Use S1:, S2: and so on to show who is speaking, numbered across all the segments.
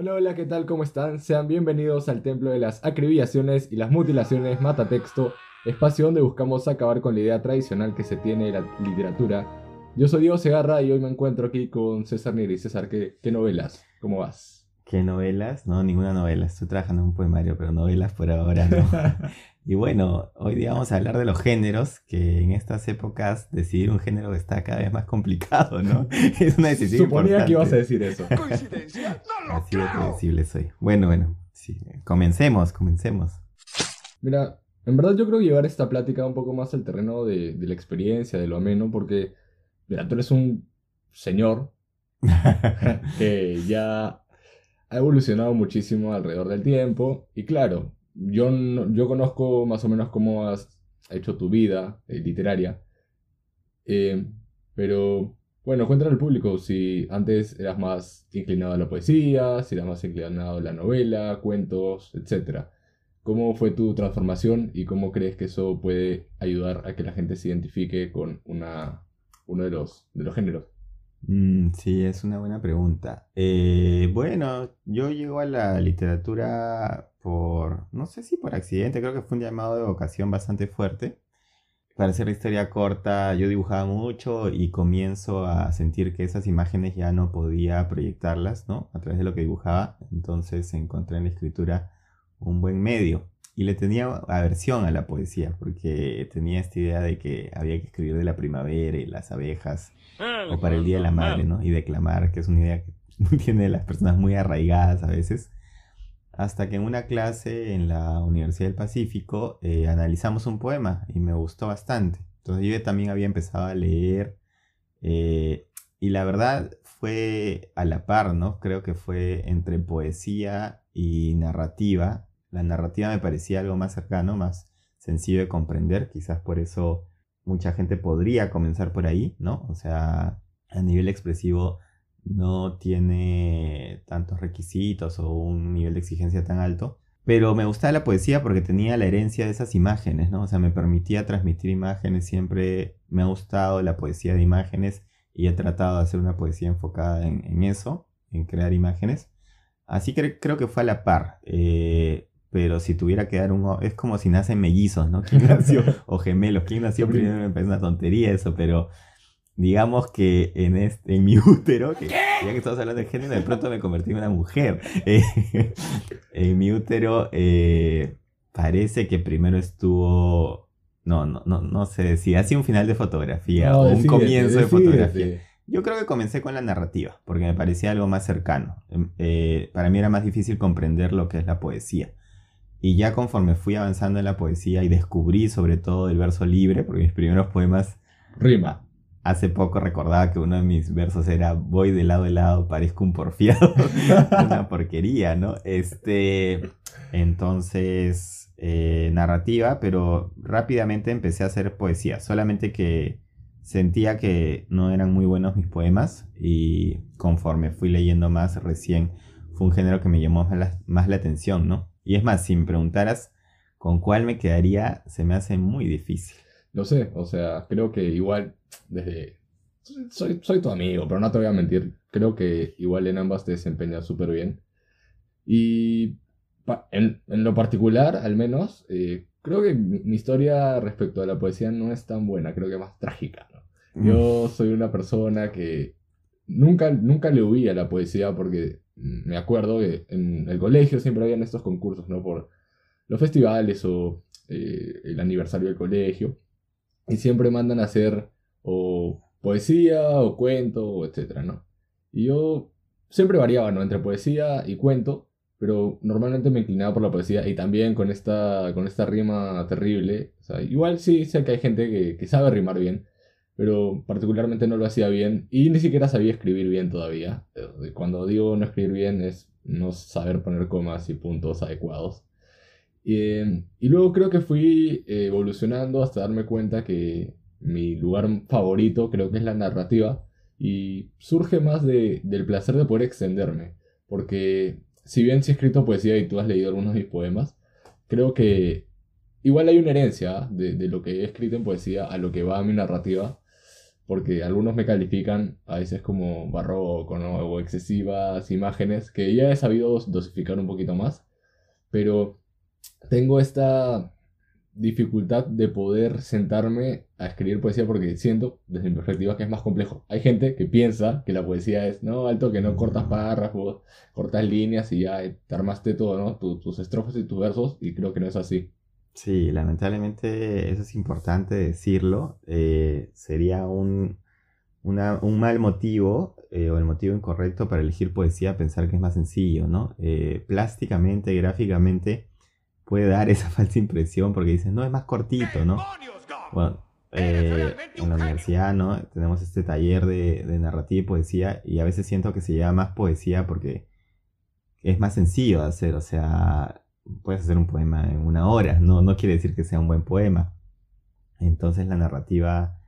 S1: Hola, hola, ¿qué tal? ¿Cómo están? Sean bienvenidos al Templo de las Acribillaciones y las Mutilaciones Matatexto, espacio donde buscamos acabar con la idea tradicional que se tiene de la literatura. Yo soy Diego Segarra y hoy me encuentro aquí con César Neri. César, ¿qué, qué novelas? ¿Cómo vas?
S2: ¿Qué novelas? No, ninguna novela. Estoy trabajando en un poemario, pero novelas por ahora no. y bueno, hoy día vamos a hablar de los géneros, que en estas épocas decidir un género está cada vez más complicado, ¿no?
S1: es una decisión Suponía que ibas a decir eso.
S2: ¿Coincidencia? No lo Así de predecible soy. Bueno, bueno, sí. Comencemos, comencemos.
S1: Mira, en verdad yo creo llevar esta plática un poco más al terreno de, de la experiencia, de lo ameno, porque, mira, tú eres un señor que ya ha evolucionado muchísimo alrededor del tiempo y claro, yo, yo conozco más o menos cómo has hecho tu vida eh, literaria, eh, pero bueno, cuéntale al público si antes eras más inclinado a la poesía, si eras más inclinado a la novela, cuentos, etc. ¿Cómo fue tu transformación y cómo crees que eso puede ayudar a que la gente se identifique con una, uno de los, de los géneros?
S2: Mm, sí, es una buena pregunta. Eh, bueno, yo llego a la literatura por, no sé si por accidente, creo que fue un llamado de vocación bastante fuerte. Para hacer la historia corta, yo dibujaba mucho y comienzo a sentir que esas imágenes ya no podía proyectarlas, ¿no? A través de lo que dibujaba. Entonces encontré en la escritura un buen medio. Y le tenía aversión a la poesía, porque tenía esta idea de que había que escribir de la primavera y las abejas o para el Día de la Madre, ¿no? Y declamar, que es una idea que tiene las personas muy arraigadas a veces. Hasta que en una clase en la Universidad del Pacífico eh, analizamos un poema y me gustó bastante. Entonces yo también había empezado a leer eh, y la verdad fue a la par, ¿no? Creo que fue entre poesía y narrativa. La narrativa me parecía algo más cercano, más sencillo de comprender, quizás por eso mucha gente podría comenzar por ahí, ¿no? O sea, a nivel expresivo no tiene tantos requisitos o un nivel de exigencia tan alto. Pero me gustaba la poesía porque tenía la herencia de esas imágenes, ¿no? O sea, me permitía transmitir imágenes, siempre me ha gustado la poesía de imágenes y he tratado de hacer una poesía enfocada en, eso, en crear imágenes. Así que creo que fue a la par. Eh, pero si tuviera que dar un... Es como si nacen mellizos, ¿no? ¿Quién nació? o gemelos. ¿Quién nació primero? Me parece una tontería eso, pero digamos que en, este, en mi útero, que ya que estamos hablando de género, de pronto me convertí en una mujer. en mi útero eh, parece que primero estuvo... No, no, no, no sé si hacía un final de fotografía o un comienzo de fotografía. Yo creo que comencé con la narrativa, porque me parecía algo más cercano. Em, eh, para mí era más difícil comprender lo que es la poesía. Y ya conforme fui avanzando en la poesía y descubrí sobre todo el verso libre, porque mis primeros poemas...
S1: Rima.
S2: Hace poco recordaba que uno de mis versos era voy de lado a lado, parezco un porfiado. Una porquería, ¿no? Este, entonces, eh, narrativa, pero rápidamente empecé a hacer poesía. Solamente que sentía que no eran muy buenos mis poemas y conforme fui leyendo más recién fue un género que me llamó más la atención, ¿no? Y es más, si me preguntaras con cuál me quedaría, se me hace muy difícil.
S1: No sé, o sea, creo que igual desde... Soy, soy tu amigo, pero no te voy a mentir. Creo que igual en ambas te desempeñas súper bien. Y en, lo particular, al menos, eh, creo que mi, historia respecto a la poesía no es tan buena, creo que más trágica. ¿no? Yo mm. soy una persona que nunca, nunca le huí a la poesía porque me acuerdo que en el colegio siempre habían estos concursos, ¿no? Por los festivales o eh, el aniversario del colegio. Y siempre mandan a hacer o poesía o cuento, etcétera, ¿no? Y yo siempre variaba, ¿no? Entre poesía y cuento, pero normalmente me inclinaba por la poesía y también con esta, con esta rima terrible. O sea, igual sí sé que hay gente que, que sabe rimar bien, pero particularmente no lo hacía bien y ni siquiera sabía escribir bien todavía. Eh, cuando digo no escribir bien es no saber poner comas y puntos adecuados. Y, luego creo que fui eh, evolucionando hasta darme cuenta que mi lugar favorito creo que es la narrativa y surge más de, del placer de poder extenderme. Porque si bien sí he escrito poesía y tú has leído algunos de mis poemas, creo que igual hay una herencia de, de, lo que he escrito en poesía a lo que va a mi narrativa porque algunos me califican a veces como barroco, ¿no? O excesivas imágenes, que ya he sabido dosificar un poquito más, pero tengo esta dificultad de poder sentarme a escribir poesía porque siento, desde mi perspectiva, que es más complejo. Hay gente que piensa que la poesía es, no, alto, que no cortas párrafos, cortas líneas y ya te armaste todo, ¿no? tus estrofas y tus versos, y creo que no es así.
S2: Sí, lamentablemente eso es importante decirlo. Eh, sería un, un mal motivo eh, o el motivo incorrecto para elegir poesía pensar que es más sencillo, ¿no? Eh, plásticamente, gráficamente puede dar esa falsa impresión porque dicen, no, es más cortito, ¿no? Bueno, en la universidad, ¿no? Tenemos este taller de, de narrativa y poesía y a veces siento que se llama más poesía porque es más sencillo de hacer, o sea, puedes hacer un poema en una hora, no, no quiere decir que sea un buen poema. Entonces la narrativa,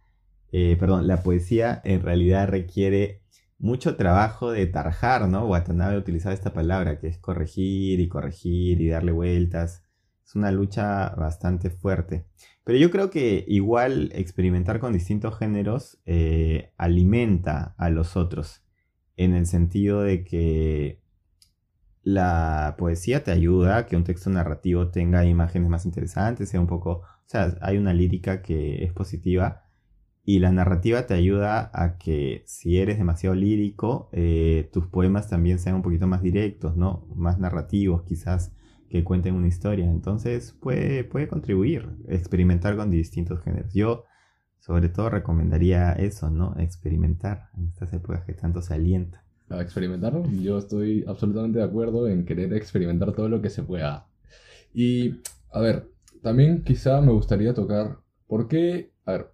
S2: eh, perdón, la poesía en realidad requiere mucho trabajo de tarjar, ¿no? Watanabe utilizaba esta palabra que es corregir y corregir y darle vueltas. Es una lucha bastante fuerte. Pero yo creo que igual experimentar con distintos géneros eh, alimenta a los otros. En el sentido de que la poesía te ayuda a que un texto narrativo tenga imágenes más interesantes, sea un poco, o sea, hay una lírica que es positiva y la narrativa te ayuda a que si eres demasiado lírico, eh, tus poemas también sean un poquito más directos, ¿no? Más narrativos, quizás que cuenten una historia. Entonces puede, puede contribuir, experimentar con distintos géneros. Yo sobre todo recomendaría eso, ¿no? Experimentar en estas épocas que tanto se alienta
S1: a experimentarlo. Yo estoy absolutamente de acuerdo en querer experimentar todo lo que se pueda. Y, a ver, también quizá me gustaría tocar, ¿por qué? A ver,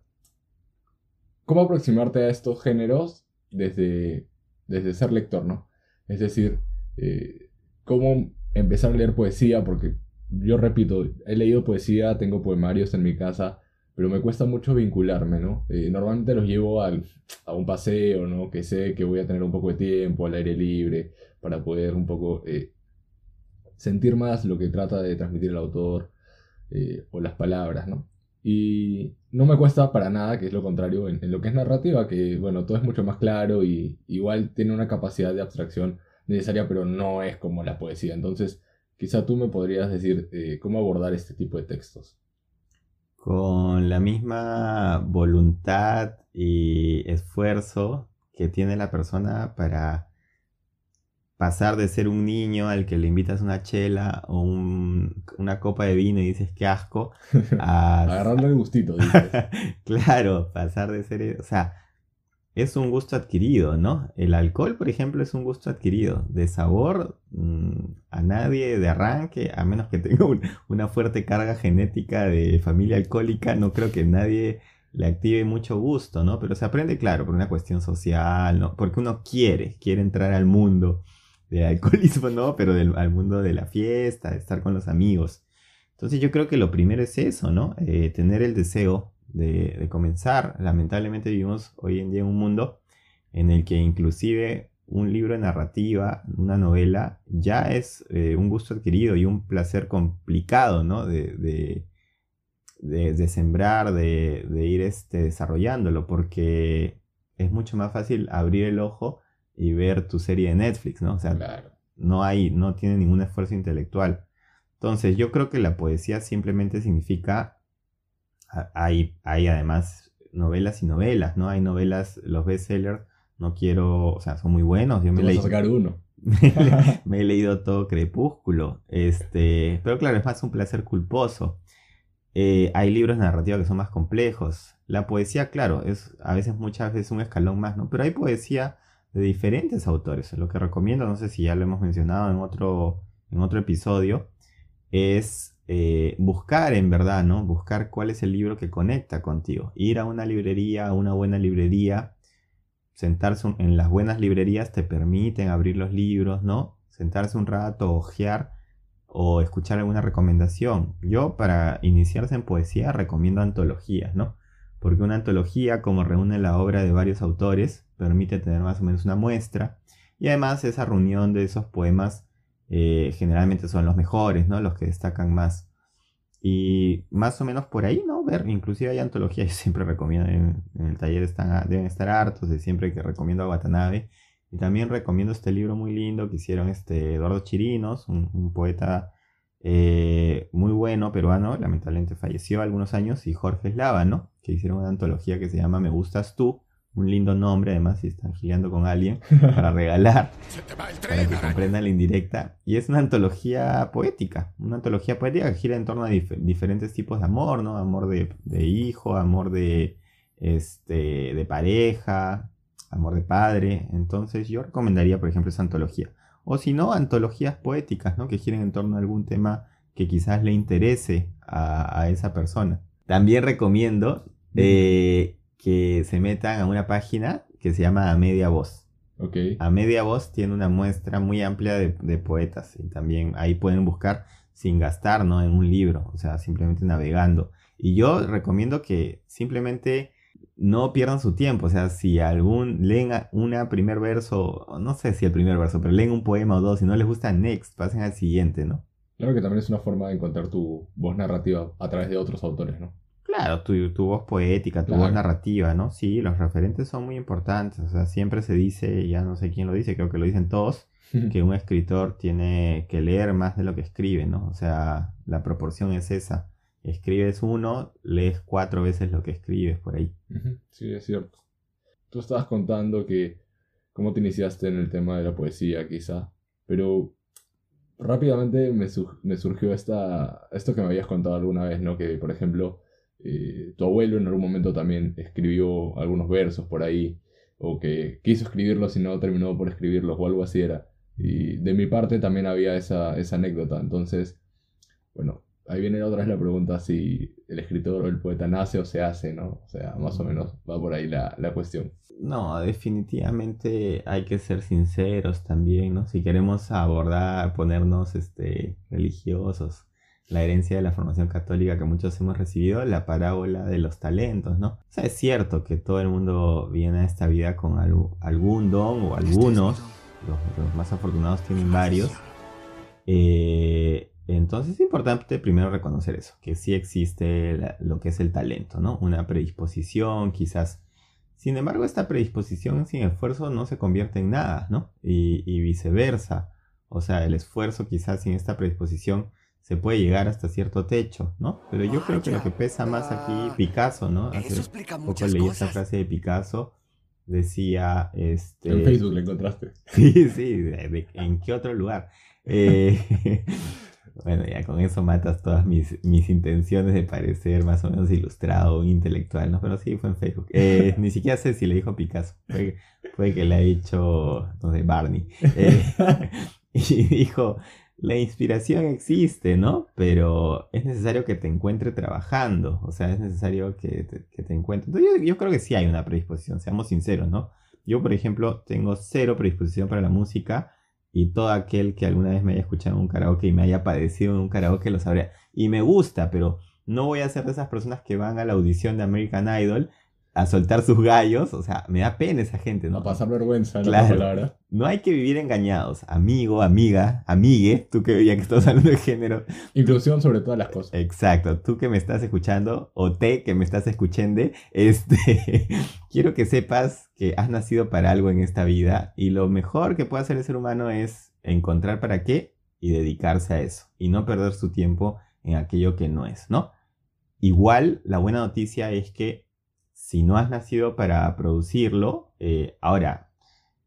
S1: ¿cómo aproximarte a estos géneros desde, desde ser lector, no? Es decir, eh, ¿cómo empezar a leer poesía? Porque yo repito, he leído poesía, tengo poemarios en mi casa, pero me cuesta mucho vincularme, ¿no? Eh, normalmente los llevo a un paseo, ¿no? Que sé que voy a tener un poco de tiempo al aire libre para poder un poco eh, sentir más lo que trata de transmitir el autor eh, o las palabras, ¿no? Y no me cuesta para nada, que es lo contrario en, lo que es narrativa, que bueno, todo es mucho más claro y igual tiene una capacidad de abstracción necesaria, pero no es como la poesía. Entonces, quizá tú me podrías decir cómo abordar este tipo de textos
S2: con la misma voluntad y esfuerzo que tiene la persona para pasar de ser un niño al que le invitas una chela o una copa de vino y dices qué asco,
S1: a el gustito.
S2: claro, pasar de ser, o sea, es un gusto adquirido, ¿no? El alcohol, por ejemplo, es un gusto adquirido. De sabor, mm, a nadie de arranque, a menos que tenga una fuerte carga genética de familia alcohólica, no creo que nadie le active mucho gusto, ¿no? Pero se aprende, claro, por una cuestión social, ¿no? Porque uno quiere, quiere entrar al mundo del alcoholismo, ¿no? Pero al mundo de la fiesta, de estar con los amigos. Entonces yo creo que lo primero es eso, ¿no? Eh, tener el deseo de, comenzar. Lamentablemente vivimos hoy en día en un mundo en el que inclusive un libro de narrativa, una novela, ya es eh, un gusto adquirido y un placer complicado, ¿no? De, de, sembrar, de, ir este, desarrollándolo, porque es mucho más fácil abrir el ojo y ver tu serie de Netflix, ¿no? O sea, no hay, no tiene ningún esfuerzo intelectual. Entonces, yo creo que la poesía simplemente significa hay, hay además novelas y novelas, ¿no? Hay novelas, los bestsellers, no quiero, o sea, son muy buenos.
S1: Yo me leí, sacar uno.
S2: me, he leído todo Crepúsculo, este, pero claro, es más un placer culposo. Eh, hay libros narrativos que son más complejos. La poesía, claro, es a veces, muchas veces un escalón más, ¿no? Pero hay poesía de diferentes autores. Lo que recomiendo, no sé si ya lo hemos mencionado en otro, en otro episodio, es eh, buscar en verdad, ¿no? Buscar cuál es el libro que conecta contigo. Ir a una librería, a una buena librería, sentarse en las buenas librerías te permiten abrir los libros, ¿no? Sentarse un rato, ojear o escuchar alguna recomendación. Yo para iniciarse en poesía recomiendo antologías, ¿no? Porque una antología, como reúne la obra de varios autores, permite tener más o menos una muestra. Y además esa reunión de esos poemas eh, generalmente son los mejores, ¿no? Los que destacan más. Y más o menos por ahí, ¿no? Ver, inclusive hay antologías, siempre recomiendo, en, el taller deben estar hartos de siempre que recomiendo a Watanabe. Y también recomiendo este libro muy lindo que hicieron este Eduardo Chirinos, un, poeta eh, muy bueno peruano, lamentablemente falleció algunos años, y Jorge Eslava, ¿no? Que hicieron una antología que se llama Me Gustas Tú, un lindo nombre, además si están gileando con alguien, para regalar, para que comprendan la indirecta. Y es una antología poética, una antología poética que gira en torno a diferentes tipos de amor, ¿no? Amor de, hijo, amor de, este, de pareja, amor de padre. Entonces yo recomendaría, por ejemplo, esa antología. O si no, antologías poéticas, ¿no? Que giren en torno a algún tema que quizás le interese a, esa persona. También recomiendo eh, que se metan a una página que se llama A Media Voz.
S1: Okay.
S2: A Media Voz tiene una muestra muy amplia de, poetas y también ahí pueden buscar sin gastar ¿no? en un libro, o sea, simplemente navegando. Y yo recomiendo que simplemente no pierdan su tiempo, o sea, si algún leen una primer verso, no sé si el primer verso, pero leen un poema o dos, si no les gusta, next, pasen al siguiente, ¿no?
S1: Claro que también es una forma de encontrar tu voz narrativa a través de otros autores, ¿no?
S2: Claro, tu, tu voz poética, tu voz narrativa, ¿no? Sí, los referentes son muy importantes. O sea, siempre se dice, ya no sé quién lo dice, creo que lo dicen todos, que un escritor tiene que leer más de lo que escribe, ¿no? O sea, la proporción es esa. Escribes uno, lees cuatro veces lo que escribes por ahí.
S1: Sí, es cierto. Tú estabas contando que cómo te iniciaste en el tema de la poesía, quizá, pero rápidamente me, me surgió esta, esto que me habías contado alguna vez, ¿no? Que, por ejemplo, eh, tu abuelo en algún momento también escribió algunos versos por ahí, o que quiso escribirlos y no terminó por escribirlos, o algo así era. Y de mi parte también había esa, esa anécdota. Entonces, bueno, ahí viene otra vez la pregunta si el escritor o el poeta nace o se hace, ¿no? O sea, más o menos va por ahí la, la cuestión.
S2: No, definitivamente hay que ser sinceros también, ¿no? Si queremos abordar, ponernos este, religiosos la herencia de la formación católica que muchos hemos recibido, la parábola de los talentos, ¿no? O sea, es cierto que todo el mundo viene a esta vida con algún don o algunos, los, más afortunados tienen varios. Eh, entonces es importante primero reconocer eso, que sí existe lo que es el talento, ¿no? Una predisposición, quizás. Sin embargo, esta predisposición sin esfuerzo no se convierte en nada, ¿no? Y, y viceversa. O sea, el esfuerzo quizás sin esta predisposición se puede llegar hasta cierto techo, ¿no? Pero yo creo que lo que pesa más aquí, Picasso, ¿no? Hace poco leí esta frase de Picasso, decía, este...
S1: En Facebook la encontraste.
S2: Sí, sí, ¿en qué otro lugar? Eh, bueno, ya con eso matas todas mis, mis intenciones de parecer más o menos ilustrado, intelectual, ¿no? Pero sí, fue en Facebook. Eh, ni siquiera sé si le dijo Picasso, fue, que le ha dicho, no sé, Barney. Eh, y dijo, la inspiración existe, ¿no? Pero es necesario que te encuentre trabajando, o sea, es necesario que te, que te encuentre. Entonces, yo, creo que sí hay una predisposición, seamos sinceros, ¿no? Yo, por ejemplo, tengo cero predisposición para la música y todo aquel que alguna vez me haya escuchado en un karaoke y me haya padecido en un karaoke lo sabría. Y me gusta, pero no voy a ser de esas personas que van a la audición de American Idol a soltar sus gallos, o sea, me da pena esa gente, ¿no?
S1: A pasar vergüenza, claro.
S2: No hay que vivir engañados, amigo, amiga, amigue, tú que ya que estás hablando de género.
S1: Inclusión sobre todas las cosas.
S2: Exacto, tú que me estás escuchando, o te que me estás escuchando, este, quiero que sepas que has nacido para algo en esta vida y lo mejor que puede hacer el ser humano es encontrar para qué y dedicarse a eso y no perder su tiempo en aquello que no es, ¿no? Igual, la buena noticia es que si no has nacido para producirlo, eh, ahora,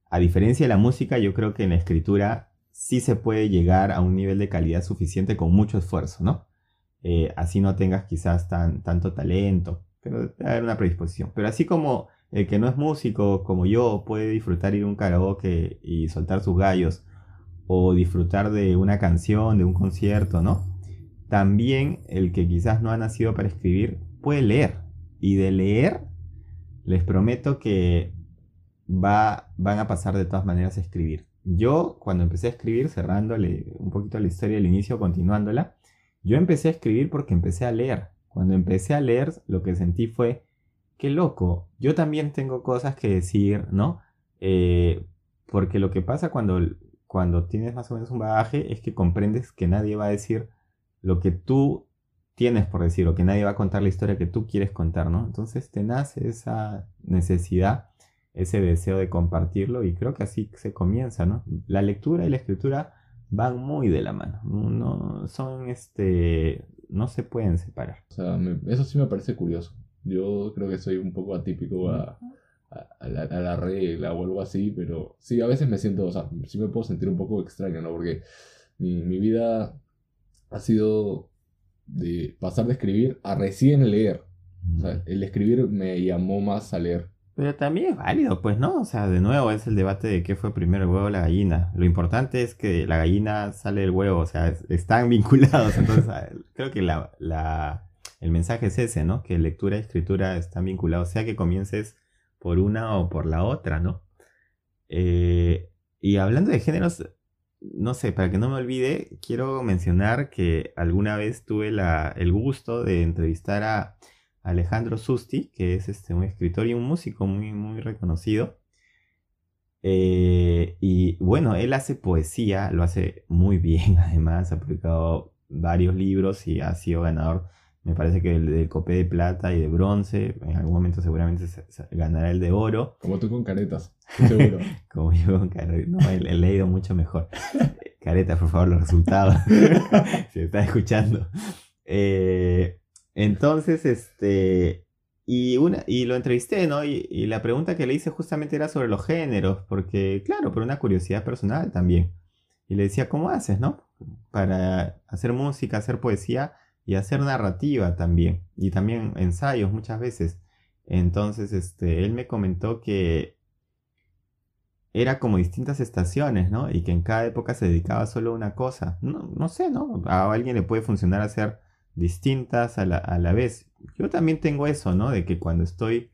S2: a diferencia de la música, yo creo que en la escritura sí se puede llegar a un nivel de calidad suficiente con mucho esfuerzo, ¿no? Eh, así no tengas quizás tan, tanto talento, pero debe haber una predisposición. Pero así como el que no es músico, como yo, puede disfrutar ir a un karaoke y soltar sus gallos, o disfrutar de una canción, de un concierto, ¿no? También el que quizás no ha nacido para escribir puede leer. Y de leer les prometo que va, van a pasar de todas maneras a escribir. Yo cuando empecé a escribir, cerrándole un poquito la historia del inicio, continuándola, yo empecé a escribir porque empecé a leer. Cuando empecé a leer, lo que sentí fue, qué loco, yo también tengo cosas que decir, ¿no? Eh, porque lo que pasa cuando, cuando tienes más o menos un bagaje es que comprendes que nadie va a decir lo que tú tienes por decir o que nadie va a contar la historia que tú quieres contar, ¿no? Entonces te nace esa necesidad, ese deseo de compartirlo y creo que así se comienza, ¿no? La lectura y la escritura van muy de la mano, no son este no se pueden separar.
S1: O sea, eso sí me parece curioso. Yo creo que soy un poco atípico a, la, regla o algo así, pero sí, a veces me siento, o sea, sí me puedo sentir un poco extraño, ¿no? Porque mi, mi vida ha sido de pasar de escribir a recién leer. O sea, el escribir me llamó más a leer.
S2: Pero también es válido, pues, ¿no? O sea, de nuevo es el debate de qué fue primero el huevo o la gallina. Lo importante es que la gallina sale del huevo, o sea, están vinculados. Entonces, creo que la, la, el mensaje es ese, ¿no? Que lectura y escritura están vinculados, sea que comiences por una o por la otra, ¿no? Eh, y hablando de géneros, no sé, para que no me olvide, quiero mencionar que alguna vez tuve la, el gusto de entrevistar a Alejandro Susti, que es este, un escritor y un músico muy, muy reconocido. Eh, y bueno, él hace poesía, lo hace muy bien además, ha publicado varios libros y ha sido ganador, me parece que del, copé de plata y de bronce, en algún momento seguramente ganará el de oro.
S1: Como tú con caretas, seguro.
S2: Como yo con caretas, no, he, he, leído mucho mejor. Caretas, por favor, los resultados, se está escuchando. Eh, entonces, este, y, una, y lo entrevisté, ¿no? Y, la pregunta que le hice justamente era sobre los géneros, porque, claro, por una curiosidad personal también. Y le decía, ¿cómo haces, no? Para hacer música, hacer poesía y hacer narrativa también. Y también ensayos muchas veces. Entonces, este, él me comentó que era como distintas estaciones, ¿no? Y que en cada época se dedicaba solo a una cosa. No, no sé, ¿no? A alguien le puede funcionar hacer distintas a la, vez. Yo también tengo eso, ¿no? De que cuando estoy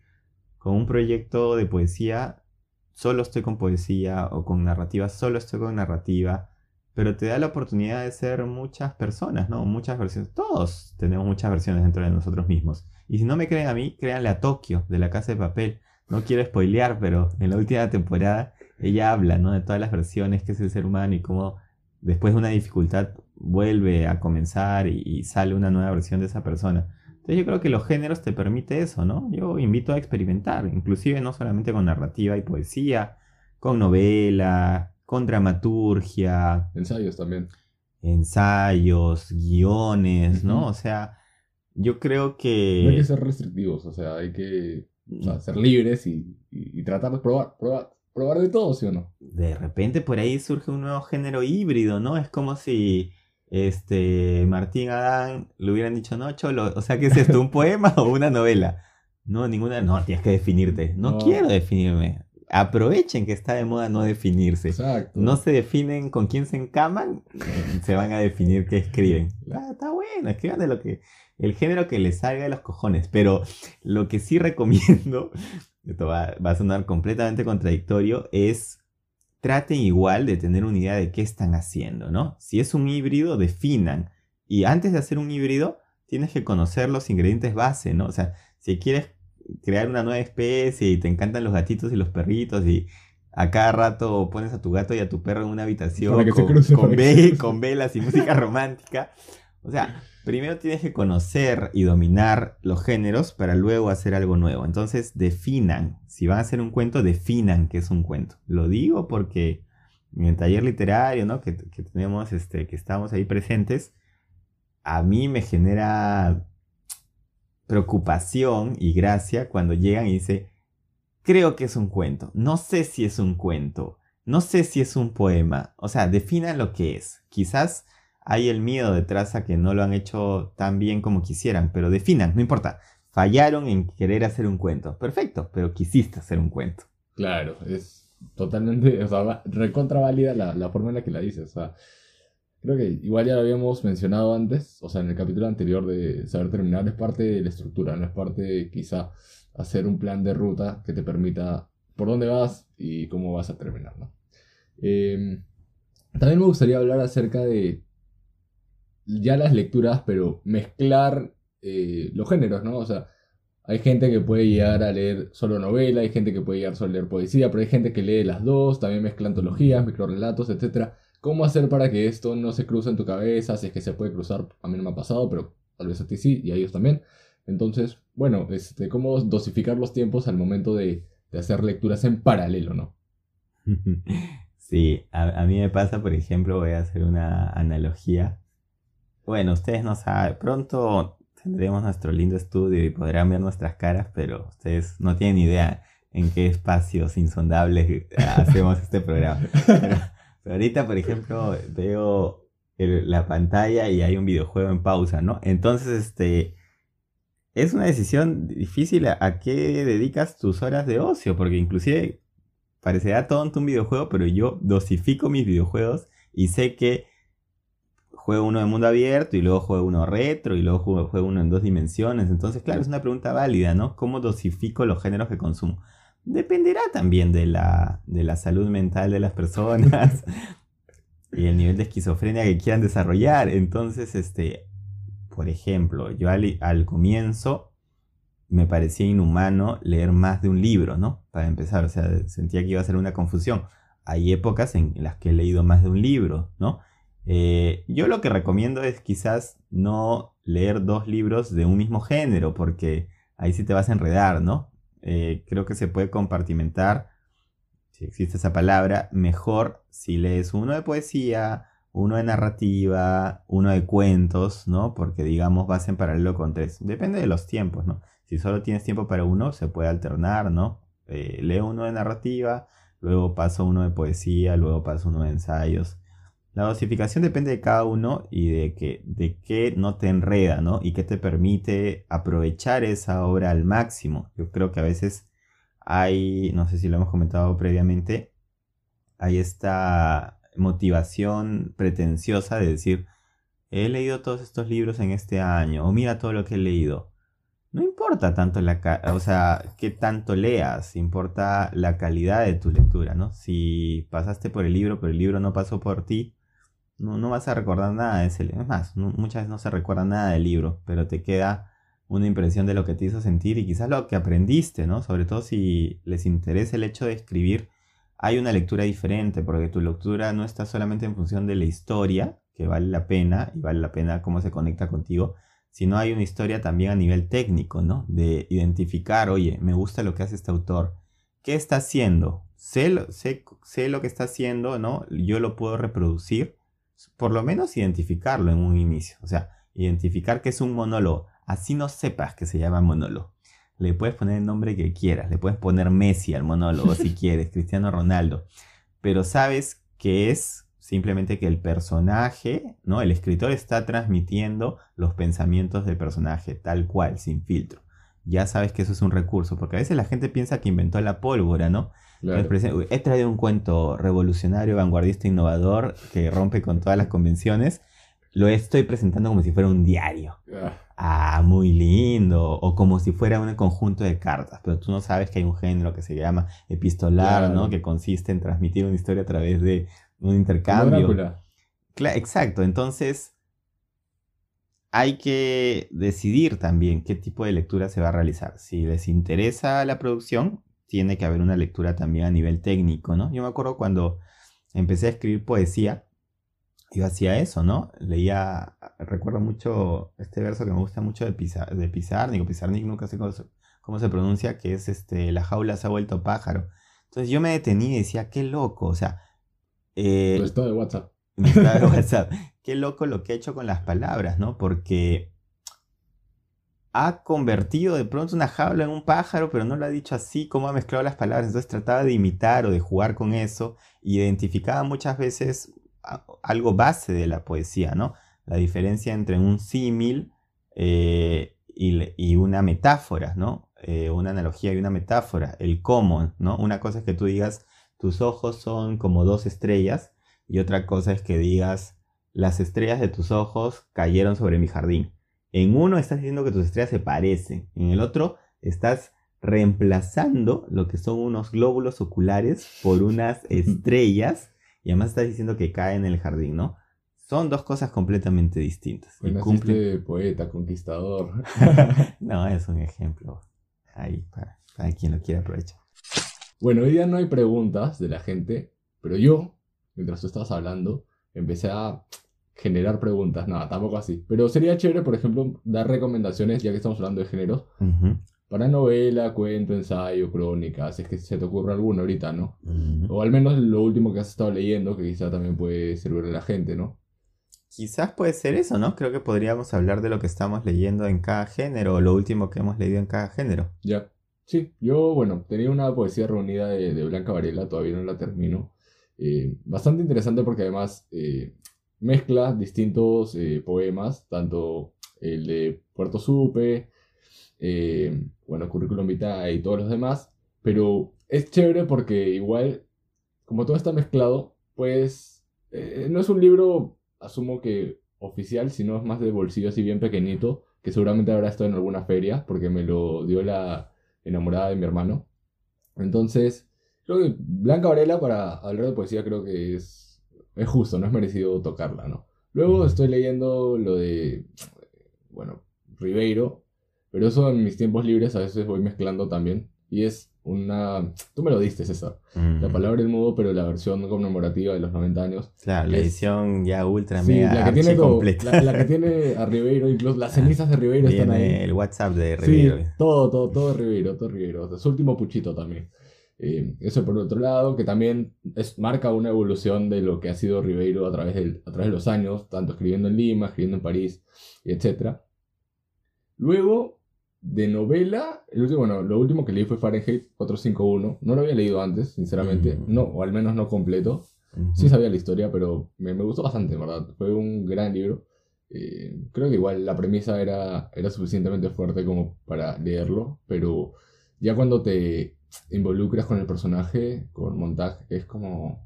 S2: con un proyecto de poesía, solo estoy con poesía o con narrativa, solo estoy con narrativa, pero te da la oportunidad de ser muchas personas, ¿no? Muchas versiones. Todos tenemos muchas versiones dentro de nosotros mismos. Y si no me creen a mí, créanle a Tokio, de la Casa de Papel. No quiero spoilear, pero en la última temporada ella habla, ¿no? De todas las versiones que es el ser humano y cómo después de una dificultad vuelve a comenzar y, sale una nueva versión de esa persona. Entonces yo creo que los géneros te permite eso, ¿no? Yo invito a experimentar, inclusive no solamente con narrativa y poesía, con novela, con dramaturgia.
S1: Ensayos también.
S2: Ensayos, guiones, ¿no? O sea, yo creo que...
S1: No hay que ser restrictivos, o sea, hay que ser libres y, y, tratar de probar, probar, probar de todo, ¿sí o no?
S2: De repente por ahí surge un nuevo género híbrido, ¿no? Es como si este Martín Adán le hubieran dicho, no, Cholo, o sea, ¿qué es esto? ¿Un poema o una novela? No, ninguna, no, tienes que definirte. No, quiero definirme. Aprovechen que está de moda no definirse. Exacto. No se definen con quién se encaman, se van a definir qué escriben. Ah, está bueno, escriban de lo que, el género que les salga de los cojones. Pero lo que sí recomiendo esto va, a sonar completamente contradictorio, es traten igual de tener una idea de qué están haciendo, ¿no? Si es un híbrido, definan. Y antes de hacer un híbrido, tienes que conocer los ingredientes base, ¿no? O sea, si quieres crear una nueva especie y te encantan los gatitos y los perritos y a cada rato pones a tu gato y a tu perro en una habitación con velas y música romántica. O sea, primero tienes que conocer y dominar los géneros para luego hacer algo nuevo. Entonces definan, si van a hacer un cuento, definan qué es un cuento. Lo digo porque en el taller literario, ¿no? Que, tenemos, este, que estamos ahí presentes, a mí me genera preocupación y gracia cuando llegan y dicen, creo que es un cuento, no sé si es un cuento, no sé si es un poema, o sea, definan lo que es. Quizás hay el miedo detrás a que no lo han hecho tan bien como quisieran, pero definan, no importa. Fallaron en querer hacer un cuento. Perfecto, pero quisiste hacer un cuento.
S1: Claro, es totalmente, o sea, recontra válida la, forma en la que la dices. O sea, creo que igual ya lo habíamos mencionado antes, o sea, en el capítulo anterior de saber terminar, es parte de la estructura, no es parte de quizá hacer un plan de ruta que te permita por dónde vas y cómo vas a terminar. Em, también me gustaría hablar acerca de ya las lecturas, pero mezclar eh, los géneros, ¿no? O sea, hay gente que puede llegar a leer solo novela, hay gente que puede llegar solo a leer poesía, pero hay gente que lee las dos, también mezcla antologías, microrelatos, etc. ¿Cómo hacer para que esto no se cruce en tu cabeza? Si es que se puede cruzar, a mí no me ha pasado, pero tal vez a ti sí y a ellos también. Entonces, bueno, este, cómo dosificar los tiempos al momento de, hacer lecturas en paralelo, ¿no?
S2: Sí, a, mí me pasa, por ejemplo, voy a hacer una analogía. Bueno, ustedes no saben, pronto tendremos nuestro lindo estudio y podrán ver nuestras caras, pero ustedes no tienen idea en qué espacios insondables hacemos este programa. Pero, ahorita, por ejemplo, veo la pantalla y hay un videojuego en pausa, ¿no? Entonces, este, es una decisión difícil a, qué dedicas tus horas de ocio, porque inclusive parecerá tonto un videojuego, pero yo dosifico mis videojuegos y sé que juego uno de mundo abierto y luego juego uno retro y luego juego, uno en dos dimensiones. Entonces, claro, es una pregunta válida, ¿no? ¿Cómo dosifico los géneros que consumo? Dependerá también de la, de la salud mental de las personas y el nivel de esquizofrenia que quieran desarrollar. Entonces, este, por ejemplo, yo al, comienzo me parecía inhumano leer más de un libro, ¿no? Para empezar, o sea, sentía que iba a ser una confusión. Hay épocas en las que he leído más de un libro, ¿no? Eh, yo lo que recomiendo es quizás no leer dos libros de un mismo género, porque ahí sí te vas a enredar, ¿no? Eh, creo que se puede compartimentar, si existe esa palabra, mejor si lees uno de poesía, uno de narrativa, uno de cuentos, ¿no? Porque digamos vas en paralelo con tres. Depende de los tiempos, ¿no? Si solo tienes tiempo para uno, se puede alternar, ¿no? Eh, leo uno de narrativa, luego paso uno de poesía, luego paso uno de ensayos. La dosificación depende de cada uno y de que, de qué no te enreda, ¿no? Y qué te permite aprovechar esa obra al máximo. Yo creo que a veces hay, no sé si lo hemos comentado previamente, hay esta motivación pretenciosa de decir, he leído todos estos libros en este año, o mira todo lo que he leído. No importa tanto la, o sea, qué tanto leas, importa la calidad de tu lectura, ¿no? Si pasaste por el libro, pero el libro no pasó por ti, no, no vas a recordar nada de ese libro. Es más, muchas veces no se recuerda nada del libro, pero te queda una impresión de lo que te hizo sentir y quizás lo que aprendiste, ¿no? Sobre todo si les interesa el hecho de escribir, hay una lectura diferente, porque tu lectura no está solamente en función de la historia, que vale la pena, y vale la pena cómo se conecta contigo, sino hay una historia también a nivel técnico, ¿no? De identificar, oye, me gusta lo que hace este autor, ¿qué está haciendo? Sé sé, sé lo que está haciendo, ¿no? Yo lo puedo reproducir, por lo menos identificarlo en un inicio, o sea, identificar que es un monólogo, así no sepas que se llama monólogo le puedes poner el nombre que quieras, le puedes poner Messi al monólogo si quieres, Cristiano Ronaldo, pero sabes que es simplemente que el personaje, ¿no? El escritor está transmitiendo los pensamientos del personaje, tal cual, sin filtro. Ya sabes que eso es un recurso, porque a veces la gente piensa que inventó la pólvora, ¿no? He traído un cuento revolucionario, vanguardista, innovador, que rompe con todas las convenciones. Lo estoy presentando como si fuera un diario. Ah ah, muy lindo, o como si fuera un conjunto de cartas, pero tú no sabes que hay un género que se llama epistolar, ¿no? Que consiste en transmitir una historia a través de un intercambio. exacto, entonces hay que decidir también qué tipo de lectura se va a realizar. Si les interesa la producción, tiene que haber una lectura también a nivel técnico, ¿no? Yo me acuerdo cuando empecé a escribir poesía, yo hacía eso, ¿no? Leía, recuerdo mucho este verso que me gusta mucho de, Pizar, de Pizarnik, Pizarnik nunca sé cómo se, pronuncia, que es este, la jaula se ha vuelto pájaro. Entonces yo me detenía y decía, qué loco, o sea...
S1: Eh, estado de WhatsApp.
S2: de WhatsApp. qué loco lo que ha hecho con las palabras, ¿no? Porque ha convertido de pronto una jaula en un pájaro, pero no lo ha dicho así, cómo ha mezclado las palabras. Entonces trataba de imitar o de jugar con eso y identificaba muchas veces algo base de la poesía, ¿no? La diferencia entre un símil eh, y, una metáfora, ¿no? Eh, una analogía y una metáfora, el cómo, ¿no? Una cosa es que tú digas, tus ojos son como dos estrellas, y otra cosa es que digas, las estrellas de tus ojos cayeron sobre mi jardín. En uno estás diciendo que tus estrellas se parecen, en el otro estás reemplazando lo que son unos glóbulos oculares por unas estrellas y además estás diciendo que cae en el jardín, ¿no? Son dos cosas completamente distintas.
S1: y cumple... poeta, conquistador.
S2: no, es un ejemplo ahí para, quien lo quiera aprovechar.
S1: Bueno, hoy día no hay preguntas de la gente, pero yo, mientras tú estabas hablando, empecé a generar preguntas, nada, tampoco así. Pero sería chévere, por ejemplo, dar recomendaciones, ya que estamos hablando de géneros, para novela, cuento, ensayo, crónica, si es que se te ocurre alguno ahorita, ¿no? O al menos lo último que has estado leyendo, que quizá también puede servirle a la gente, ¿no?
S2: Quizás puede ser eso, ¿no? Creo que podríamos hablar de lo que estamos leyendo en cada género o lo último que hemos leído en cada género.
S1: Ya. Sí, yo, bueno, tenía una poesía reunida de, de Blanca Varela, todavía no la termino. Eh, bastante interesante porque además eh, mezcla distintos eh, poemas, tanto el de Puerto Supe, eh, bueno, Currículum Vitae y todos los demás, pero es chévere porque igual, como todo está mezclado, pues eh, no es un libro, asumo que oficial, sino es más de bolsillo así bien pequeñito, que seguramente habrá estado en alguna feria, porque me lo dio la enamorada de mi hermano. Entonces, creo que Blanca Varela para hablar de poesía creo que es, es justo, no es merecido tocarla, ¿no? Luego estoy leyendo lo de, bueno, Ribeiro, pero eso en mis tiempos libres a veces voy mezclando también. Y es una... Tú me lo diste, César. La palabra en mudo, pero la versión conmemorativa de los 90 años.
S2: Claro, la
S1: es-
S2: edición ya ultra
S1: Sí,
S2: mega
S1: la que tiene
S2: archi
S1: todo,
S2: completa.
S1: la, la que tiene a Ribeiro, incluso las cenizas de Ribeiro están
S2: Viene
S1: ahí.
S2: el WhatsApp de
S1: Sí,
S2: Ribeiro.
S1: todo, todo, todo Ribeiro, todo Ribeiro. O sea, su último puchito también. Eh, eso por otro lado, que también es, marca una evolución de lo que ha sido Ribeiro a través, del, a través de los años, tanto escribiendo en Lima, escribiendo en París, etc. Luego, de novela, el último, bueno, lo último que leí fue Fahrenheit 451. No lo había leído antes, sinceramente. No, o al menos no completo. Sí sabía la historia, pero me, me gustó bastante, ¿verdad? Fue un gran libro. Eh, creo que igual la premisa era, era suficientemente fuerte como para leerlo, pero ya cuando te involucras con el personaje, con Montag, es como...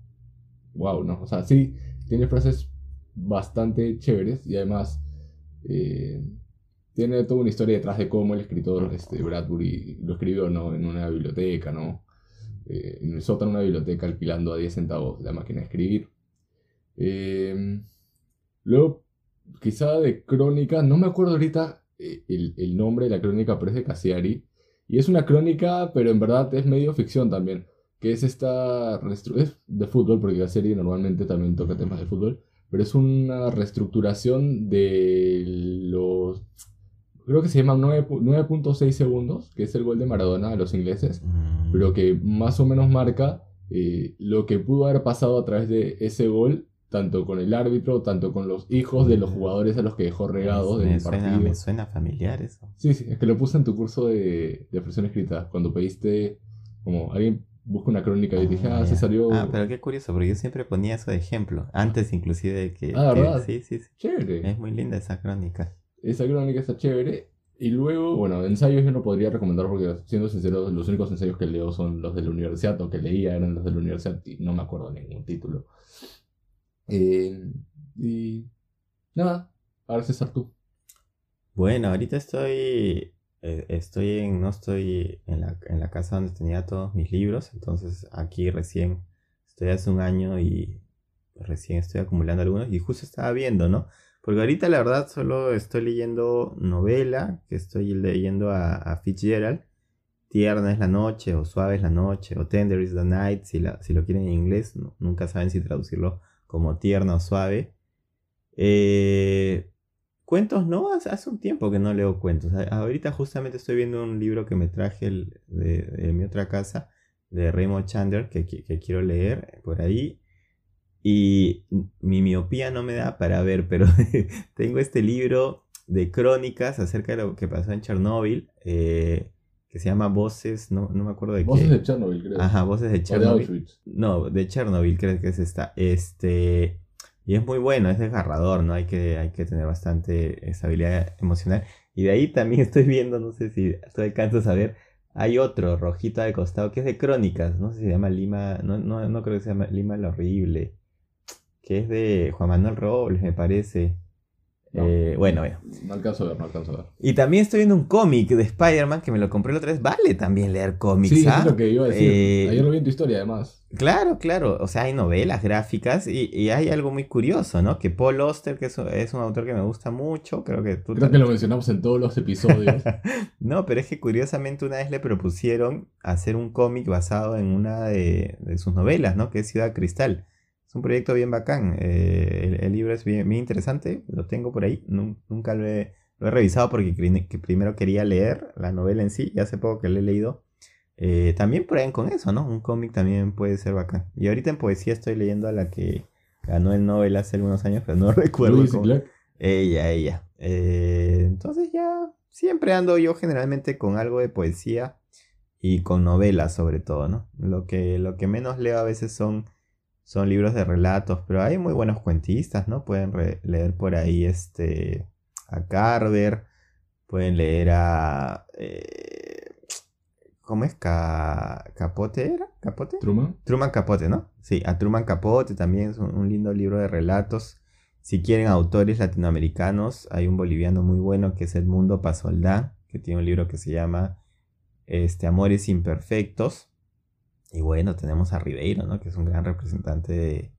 S1: Wow, ¿no? O sea, sí, tiene frases bastante chéveres y además eh, tiene toda una historia detrás de cómo el escritor este, Bradbury lo escribió, ¿no? En una biblioteca, ¿no? eh, en el sótano de una biblioteca alquilando a 10 centavos la máquina de escribir. Eh, luego, quizá de crónica, no me acuerdo ahorita eh, el, el nombre de la crónica, pero es de Cassiari. Y es una crónica, pero en verdad es medio ficción también. Que es esta. Es de fútbol, porque la serie normalmente también toca temas de fútbol. Pero es una reestructuración de los. Creo que se llama 9 pu- 9.6 segundos, que es el gol de Maradona a los ingleses
S2: Mm.
S1: pero que más o menos marca eh, lo que pudo haber pasado a través de ese gol, tanto con el árbitro, tanto con los hijos de los jugadores a los que dejó regados del
S2: suena,
S1: partido.
S2: me suena familiar eso.
S1: Sí, sí, es que lo puse en tu curso de, de expresión escrita, cuando pediste, como alguien busca una crónica y dije, ah,
S2: ya.
S1: se salió...
S2: Ah, pero qué curioso, porque yo siempre ponía eso de ejemplo. Antes inclusive de que...
S1: Ah,
S2: que-
S1: ¿verdad?
S2: sí, sí, sí.
S1: Chévere.
S2: Es muy linda esa crónica.
S1: Esa crónica está chévere. Y luego, bueno, ensayos yo no podría recomendar porque, siendo sincero, los únicos ensayos que leo son los de la universidad o que leía eran los de la universidad y no me acuerdo ningún título. Eh, y nada, ahora César tú.
S2: Bueno, ahorita estoy... eh, estoy en... No estoy en la, en la casa donde tenía todos mis libros. Entonces aquí recién... Estoy hace un año y recién estoy acumulando algunos. Y justo estaba viendo, ¿no? Porque ahorita la verdad solo estoy leyendo novela, que estoy leyendo a, Fitzgerald. Tierna es la noche, o suave es la noche, o tender is the night, si, la- si lo quieren en inglés. nunca saben si traducirlo como tierna o suave. Eh, cuentos, no, hace, un tiempo que no leo cuentos. Ahorita justamente estoy viendo un libro que me traje el- de, mi otra casa, de Raymond Chandler, que, que quiero leer por ahí. Y mi miopía no me da para ver, pero tengo este libro de crónicas acerca de lo que pasó en Chernóbil, eh, que se llama Voces, no, no me acuerdo de
S1: Voces
S2: qué.
S1: de Chernobyl, creo.
S2: Ajá, Voces de
S1: o de. Auschwitz.
S2: No, de Chernobyl creo que es esta. Este, y es muy bueno, es desgarrador, ¿no? Hay que, hay que tener bastante estabilidad emocional. Y de ahí también estoy viendo, no sé si tú alcanzas a ver, hay otro rojito de costado que es de crónicas, no sé si se llama Lima, no, no, no creo que se llama Lima lo Horrible, que es de Juan Manuel Robles, me parece.
S1: No.
S2: Eh, bueno, bueno.
S1: No alcanzo a ver, no alcanzo a ver.
S2: Y también estoy viendo un cómic de Spider-Man que me lo compré la otra vez. Vale también leer cómics,
S1: Sí, eso
S2: ¿ah?
S1: es lo que iba a decir.
S2: Eh,
S1: Ayer lo vi en tu historia, además.
S2: Claro, claro. O sea, hay novelas gráficas y, y hay algo muy curioso, ¿no? Que Paul Auster, que es, es un autor que me gusta mucho, creo que tú
S1: Creo que lo mencionamos en todos los episodios.
S2: No, pero es que curiosamente una vez le propusieron hacer un cómic basado en una de, de sus novelas, ¿no? Que es Ciudad Cristal. Es un proyecto bien bacán. Eh, el, libro es bien, interesante, lo tengo por ahí. nunca lo he, revisado porque primero quería leer la novela en sí y hace poco que lo he leído. Eh, también prueben con eso, ¿no? Un cómic también puede ser bacán. Y ahorita en poesía estoy leyendo a la que ganó el Nobel hace algunos años, pero no recuerdo. Cómo... Ella, ella. Eh, entonces ya siempre ando yo generalmente con algo de poesía y con novelas sobre todo, ¿no? Lo que, lo que menos leo a veces son son libros de relatos, pero hay muy buenos cuentistas, ¿no? Pueden leer por ahí este, a Carver, pueden leer a... Eh, ¿Cómo es? ¿Capote era? ¿Capote?
S1: Truman.
S2: Truman Capote, ¿no? Sí, a Truman Capote también es un, lindo libro de relatos. Si quieren autores latinoamericanos, hay un boliviano muy bueno que es Edmundo Pasoldá, que tiene un libro que se llama este, Amores Imperfectos. Y bueno, tenemos a Ribeiro, ¿no? Que es un gran representante de,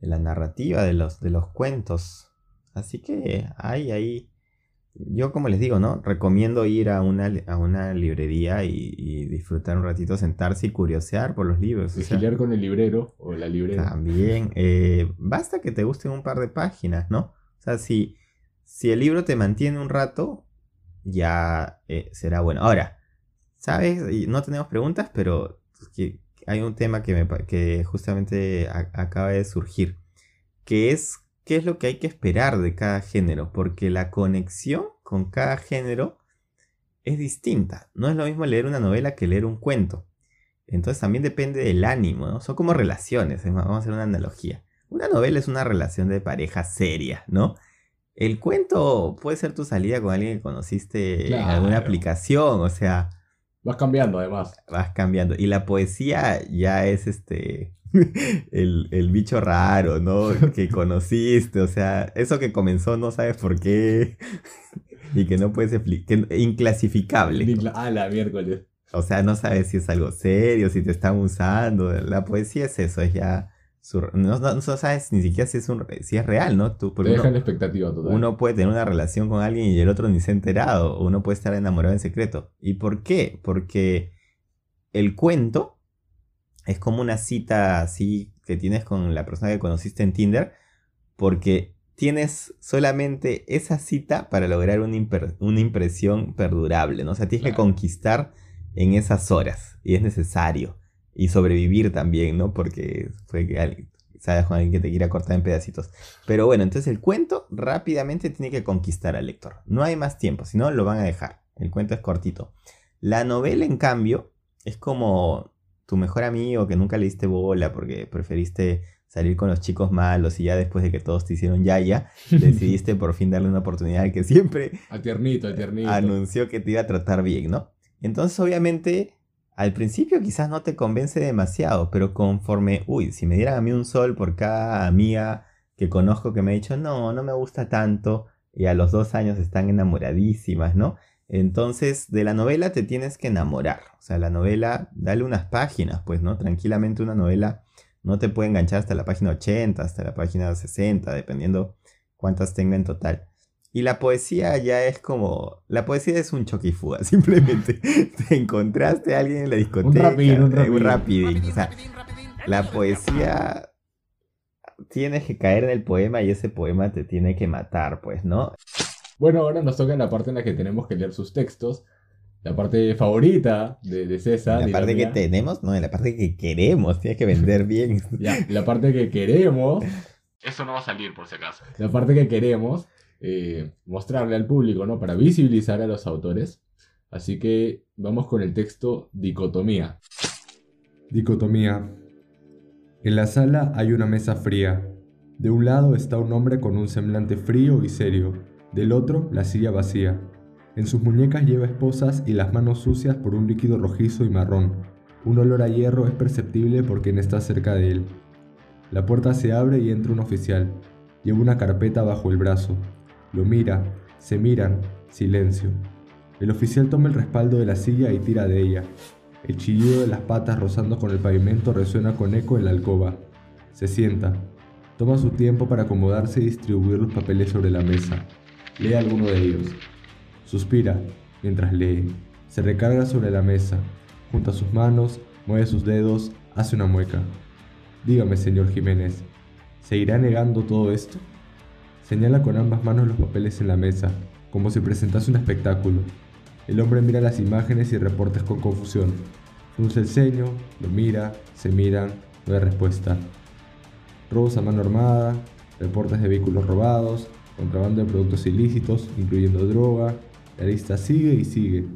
S2: la narrativa, de los, de los cuentos. Así que hay ahí. Yo, como les digo, ¿no? Recomiendo ir a una, a una librería y, disfrutar un ratito, sentarse y curiosear por los libros.
S1: Con el librero o la librera.
S2: También. Eh, basta que te gusten un par de páginas, ¿no? O sea, si, si el libro te mantiene un rato, ya eh, será bueno. Ahora, ¿sabes? No tenemos preguntas, pero que hay un tema que, me, que justamente acaba de surgir, que es qué es lo que hay que esperar de cada género, porque la conexión con cada género es distinta. No es lo mismo leer una novela que leer un cuento. Entonces también depende del ánimo, ¿no? Son como relaciones, vamos a hacer una analogía. Una novela es una relación de pareja seria, ¿no? El cuento puede ser tu salida con alguien que conociste en alguna aplicación, o sea,
S1: Vas cambiando además.
S2: Vas cambiando. Y la poesía ya es este. el, bicho raro, ¿no? que conociste. O sea, eso que comenzó no sabes por qué. y que no puedes explicar. Inclasificable.
S1: Ah, la miércoles.
S2: O sea, no sabes si es algo serio, si te están usando. La poesía es eso, es ya no, sabes ni siquiera si es, un, si es real, ¿no?
S1: Tú, Te deja expectativa total.
S2: Uno puede tener una relación con alguien y el otro ni se ha enterado. Uno puede estar enamorado en secreto. ¿Y por qué? Porque el cuento es como una cita así que tienes con la persona que conociste en Tinder. Porque tienes solamente esa cita para lograr una, impresión perdurable, ¿no? O sea, tienes que conquistar en esas horas. Y es necesario y sobrevivir también, ¿no? Porque fue que alguien, sabes con alguien que te quiera cortar en pedacitos. Pero bueno, entonces el cuento rápidamente tiene que conquistar al lector. No hay más tiempo, si no lo van a dejar. El cuento es cortito. La novela, en cambio, es como tu mejor amigo que nunca le diste bola porque preferiste salir con los chicos malos y ya después de que todos te hicieron yaya, decidiste por fin darle una oportunidad al que siempre...
S1: A tiernito, a tiernito.
S2: Anunció que te iba a tratar bien, ¿no? Entonces, obviamente, al principio quizás no te convence demasiado, pero conforme, uy, si me dieran a mí un sol por cada amiga que conozco que me ha dicho, no, no me gusta tanto, y a los dos años están enamoradísimas, ¿no? Entonces, de la novela te tienes que enamorar. O sea, la novela, dale unas páginas, pues, ¿no? Tranquilamente una novela no te puede enganchar hasta la página 80, hasta la página 60, dependiendo cuántas tenga en total. Y la poesía ya es como. La poesía es un choquifuga. Simplemente te encontraste a alguien en la discoteca. Un rapidín, un rapidín. O sea, la poesía. Tienes que caer en el poema y ese poema te tiene que matar, pues, ¿no?
S1: Bueno, ahora nos toca la parte en la que tenemos que leer sus textos. La parte favorita de, César.
S2: La parte que tenemos, no, la parte que queremos. Tienes que vender bien.
S1: Ya, la parte que queremos. Eso no va a salir por si acaso. La parte que queremos eh, mostrarle al público, ¿no? Para visibilizar a los autores. Así que vamos con el texto Dicotomía.
S3: Dicotomía. En la sala hay una mesa fría. De un lado está un hombre con un semblante frío y serio, del otro la silla vacía. En sus muñecas lleva esposas y las manos sucias por un líquido rojizo y marrón. Un olor a hierro es perceptible por quien está cerca de él. La puerta se abre y entra un oficial. Lleva una carpeta bajo el brazo. Lo mira, se miran, silencio. El oficial toma el respaldo de la silla y tira de ella. El chillido de las patas rozando con el pavimento resuena con eco en la alcoba. Se sienta. Toma su tiempo para acomodarse y distribuir los papeles sobre la mesa. Lee alguno de ellos. Suspira mientras lee. Se recarga sobre la mesa. Junta sus manos, mueve sus dedos, hace una mueca. Dígame, señor Jiménez, ¿se irá negando todo esto? Señala con ambas manos los papeles en la mesa, como si presentase un espectáculo. El hombre mira las imágenes y reportes con confusión. Frunce el ceño, lo mira, se miran, no hay respuesta. Robos a mano armada, reportes de vehículos robados, contrabando de productos ilícitos, incluyendo droga. La lista sigue y sigue.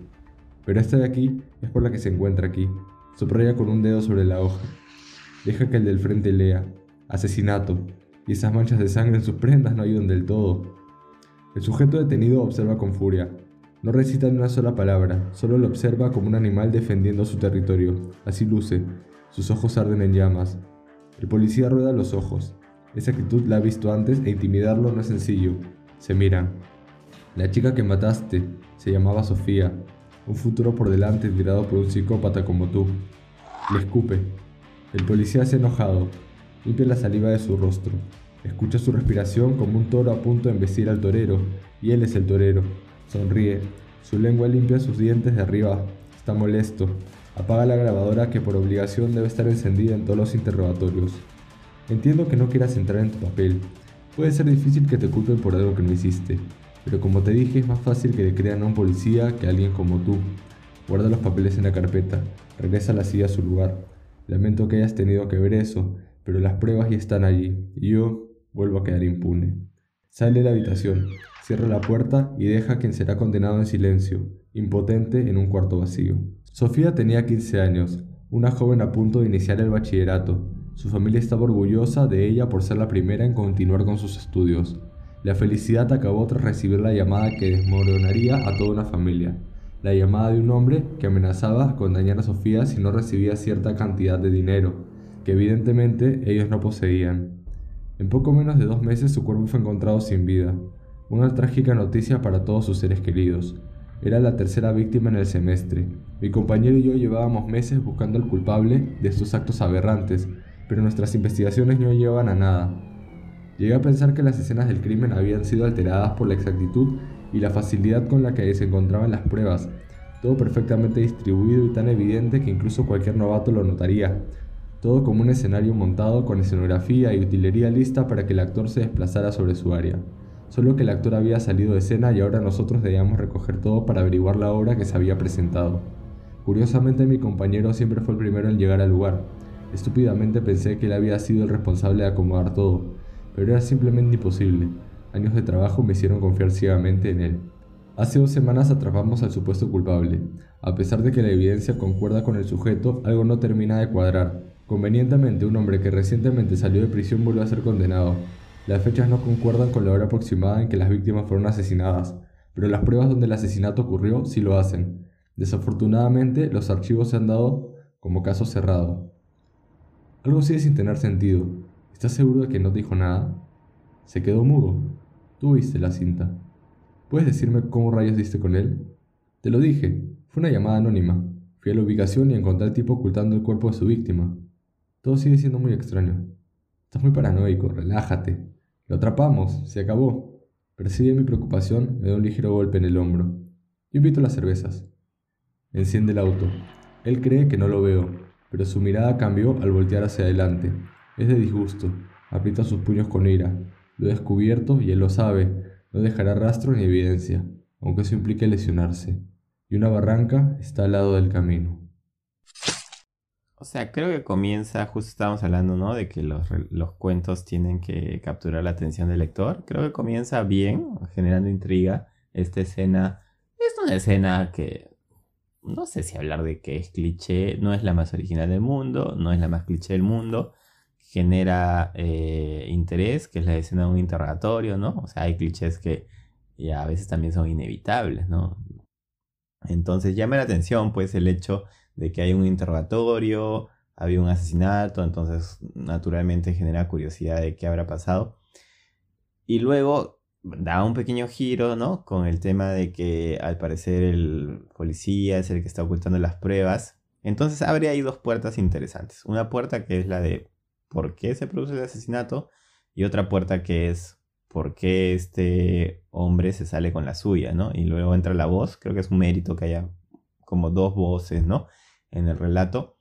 S3: Pero esta de aquí es por la que se encuentra aquí. Subraya con un dedo sobre la hoja. Deja que el del frente lea. Asesinato. Y esas manchas de sangre en sus prendas no ayudan del todo. El sujeto detenido observa con furia. No recita ni una sola palabra, solo lo observa como un animal defendiendo su territorio. Así luce. Sus ojos arden en llamas. El policía rueda los ojos. Esa actitud la ha visto antes e intimidarlo no es sencillo. Se miran. La chica que mataste se llamaba Sofía. Un futuro por delante tirado por un psicópata como tú. Le escupe. El policía se enojado. Limpia la saliva de su rostro. Escucha su respiración como un toro a punto de embestir al torero, y él es el torero. Sonríe. Su lengua limpia sus dientes de arriba. Está molesto. Apaga la grabadora que por obligación debe estar encendida en todos los interrogatorios. Entiendo que no quieras entrar en tu papel. Puede ser difícil que te culpen por algo que no hiciste, pero como te dije es más fácil que le crean a un policía que a alguien como tú. Guarda los papeles en la carpeta, regresa la silla a su lugar. Lamento que hayas tenido que ver eso, pero las pruebas ya están allí, y yo vuelvo a quedar impune. Sale de la habitación, cierra la puerta y deja a quien será condenado en silencio, impotente en un cuarto vacío. Sofía tenía 15 años, una joven a punto de iniciar el bachillerato. Su familia estaba orgullosa de ella por ser la primera en continuar con sus estudios. La felicidad acabó tras recibir la llamada que desmoronaría a toda una familia. La llamada de un hombre que amenazaba con dañar a Sofía si no recibía cierta cantidad de dinero, que evidentemente ellos no poseían. En poco menos de dos meses su cuerpo fue encontrado sin vida. Una trágica noticia para todos sus seres queridos. Era la tercera víctima en el semestre. Mi compañero y yo llevábamos meses buscando al culpable de estos actos aberrantes, pero nuestras investigaciones no llevaban a nada. Llegué a pensar que las escenas del crimen habían sido alteradas por la exactitud y la facilidad con la que se encontraban las pruebas, todo perfectamente distribuido y tan evidente que incluso cualquier novato lo notaría, todo como un escenario montado con escenografía y utilería lista para que el actor se desplazara sobre su área. Solo que el actor había salido de escena y ahora nosotros debíamos recoger todo para averiguar la obra que se había presentado. Curiosamente mi compañero siempre fue el primero en llegar al lugar. Estúpidamente pensé que él había sido el responsable de acomodar todo, pero era simplemente imposible. Años de trabajo me hicieron confiar ciegamente en él. Hace dos semanas atrapamos al supuesto culpable. A pesar de que la evidencia concuerda con el sujeto, algo no termina de cuadrar. Convenientemente, un hombre que recientemente salió de prisión volvió a ser condenado. Las fechas no concuerdan con la hora aproximada en que las víctimas fueron asesinadas, pero las pruebas donde el asesinato ocurrió sí lo hacen. Desafortunadamente, los archivos se han dado como caso cerrado. Algo sigue sin tener sentido. ¿Estás seguro de que no te dijo nada? Se quedó mudo. Tú viste la cinta. ¿Puedes decirme cómo rayos diste con él? Te lo dije. Fue una llamada anónima. Fui a la ubicación y encontré al tipo ocultando el cuerpo de su víctima. Todo sigue siendo muy extraño. Estás muy paranoico, relájate. Lo atrapamos, se acabó. Percibe mi preocupación, me da un ligero golpe en el hombro. Yo invito a las cervezas. Enciende el auto. Él cree que no lo veo, pero su mirada cambió al voltear hacia adelante. Es de disgusto. Aprieta sus puños con ira. Lo he descubierto y él lo sabe. No dejará rastro ni evidencia, aunque eso implique lesionarse. Y una barranca está al lado del camino.
S2: O sea, creo que comienza, justo estábamos hablando, ¿no? De que los, los, cuentos tienen que capturar la atención del lector. Creo que comienza bien, generando intriga. Esta escena es una escena que no sé si hablar de que es cliché, no es la más original del mundo, no es la más cliché del mundo. Genera eh, interés, que es la escena de un interrogatorio, ¿no? O sea, hay clichés que ya a veces también son inevitables, ¿no? Entonces llama la atención, pues, el hecho de que hay un interrogatorio, había un asesinato, entonces naturalmente genera curiosidad de qué habrá pasado. Y luego da un pequeño giro, ¿no? Con el tema de que al parecer el policía es el que está ocultando las pruebas. Entonces abre ahí dos puertas interesantes. Una puerta que es la de por qué se produce el asesinato y otra puerta que es por qué este hombre se sale con la suya, ¿no? Y luego entra la voz, creo que es un mérito que haya como dos voces, ¿no? En el relato.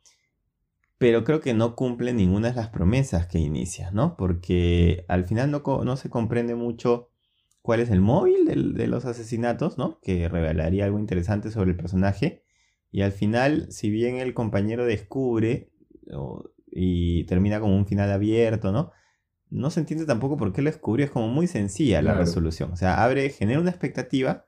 S2: pero creo que no cumple ninguna de las promesas que inicia, ¿no? Porque al final no, no se comprende mucho cuál es el móvil de los asesinatos, ¿no? Que revelaría algo interesante sobre el personaje. Y al final, si bien el compañero descubre o- y termina como un final abierto, ¿no? No se entiende tampoco por qué lo descubrió, es como muy sencilla la
S1: Claro.
S2: resolución. O sea, abre, genera una expectativa,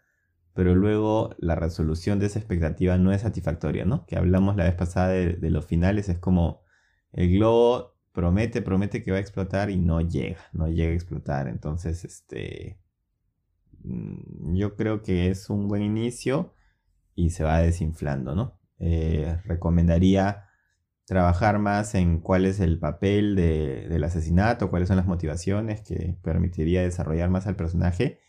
S2: pero luego la resolución de esa expectativa no es satisfactoria, ¿no? Que hablamos la vez pasada de, los finales, es como el globo promete, promete que va a explotar y no llega, no llega a explotar. Entonces, este, mm, yo creo que es un buen inicio y se va desinflando, ¿no? Eh, recomendaría trabajar más en cuál es el papel de- del asesinato, cuáles son las motivaciones que permitiría desarrollar más al personaje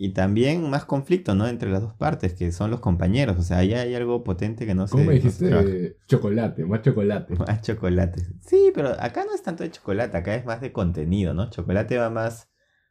S2: y también más conflicto, ¿no? Entre las dos partes, que son los compañeros. O sea, ahí hay algo potente que no se...
S1: ¿Cómo me
S2: no se
S1: dijiste? chocolate, más chocolate.
S2: Más chocolate. Sí, pero acá no es tanto de chocolate, acá es más de contenido, ¿no? Chocolate va más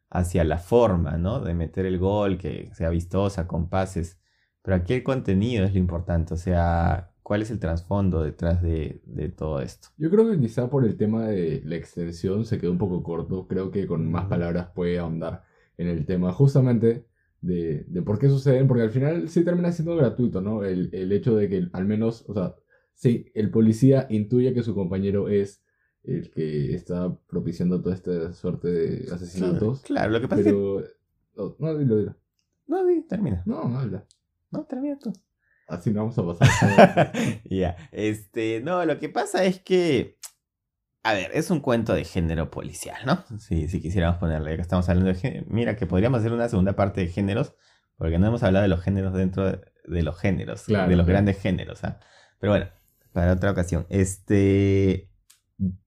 S2: hacia la forma, ¿no? De meter el gol, que sea vistosa, con pases. Pero aquí el contenido es lo importante, o sea, ¿cuál es el trasfondo detrás de, de todo esto?
S1: Yo creo que quizá por el tema de la extensión se quedó un poco corto. Creo que con más palabras puede ahondar en el tema justamente de, de por qué suceden, porque al final sí termina siendo gratuito, ¿no? El, el hecho de que al menos, o sea, sí, el policía intuye que su compañero es el que está propiciando toda esta suerte de asesinatos.
S2: Claro, lo que pasa es que...
S1: Pero... No, no, dilo, dilo.
S2: No, di, termina.
S1: No, no habla.
S2: No, termina tú.
S1: Así no vamos a pasar.
S2: Ya, este, no, lo que pasa es que, a ver, es un cuento de género policial, ¿no? Si, si quisiéramos ponerle, ya que estamos hablando de género, mira que podríamos hacer una segunda parte de géneros, porque no hemos hablado de los géneros dentro de, de los géneros,
S1: Claro,
S2: de los
S1: claro.
S2: grandes géneros, ¿ah? Pero bueno, para otra ocasión. Este,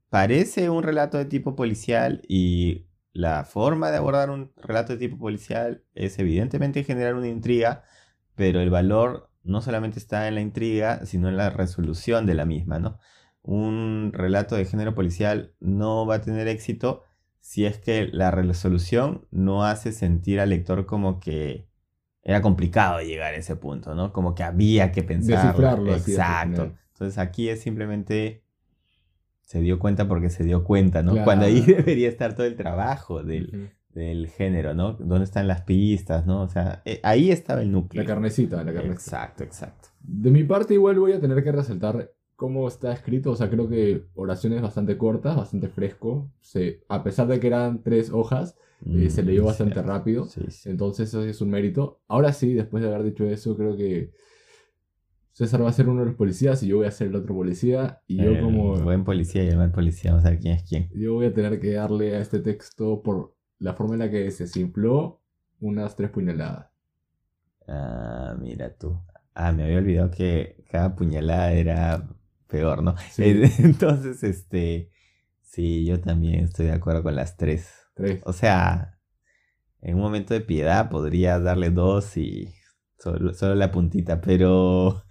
S2: parece un relato de tipo policial y la forma de abordar un relato de tipo policial es evidentemente generar una intriga, pero el valor no solamente está en la intriga, sino en la resolución de la misma, ¿no? Un relato de género policial no va a tener éxito si es que la resolución no hace sentir al lector como que era complicado llegar a ese punto, ¿no? Como que había que pensarlo.
S1: Al
S2: Exacto. Entonces aquí es simplemente se dio cuenta porque se dio cuenta, ¿no?
S1: Claro.
S2: Cuando ahí debería estar todo el trabajo del, del género, ¿no? ¿Dónde están las pistas, ¿no? O sea, eh, ahí estaba el núcleo.
S1: La carnecita, la carnecita.
S2: Exacto, exacto.
S1: De mi parte igual voy a tener que resaltar cómo está escrito, o sea, creo que oraciones bastante cortas, bastante fresco, se, a pesar de que eran tres hojas, eh, se leyó
S2: Mm,
S1: bastante rápido,
S2: Sí, sí.
S1: entonces eso es un mérito. Ahora sí, después de haber dicho eso, creo que César va a ser uno de los policías y yo voy a ser el otro policía, y yo
S2: El
S1: como...
S2: buen policía y el mal policía, vamos a ver quién es quién.
S1: Yo voy a tener que darle a este texto por la forma en la que se simpló unas tres puñaladas.
S2: Ah, mira tú. Ah, me había olvidado que cada puñalada era peor, ¿no?
S1: Sí.
S2: Entonces, este, sí, yo también estoy de acuerdo con las tres.
S1: Tres.
S2: O sea, en un momento de piedad podría darle dos y solo, solo la puntita, pero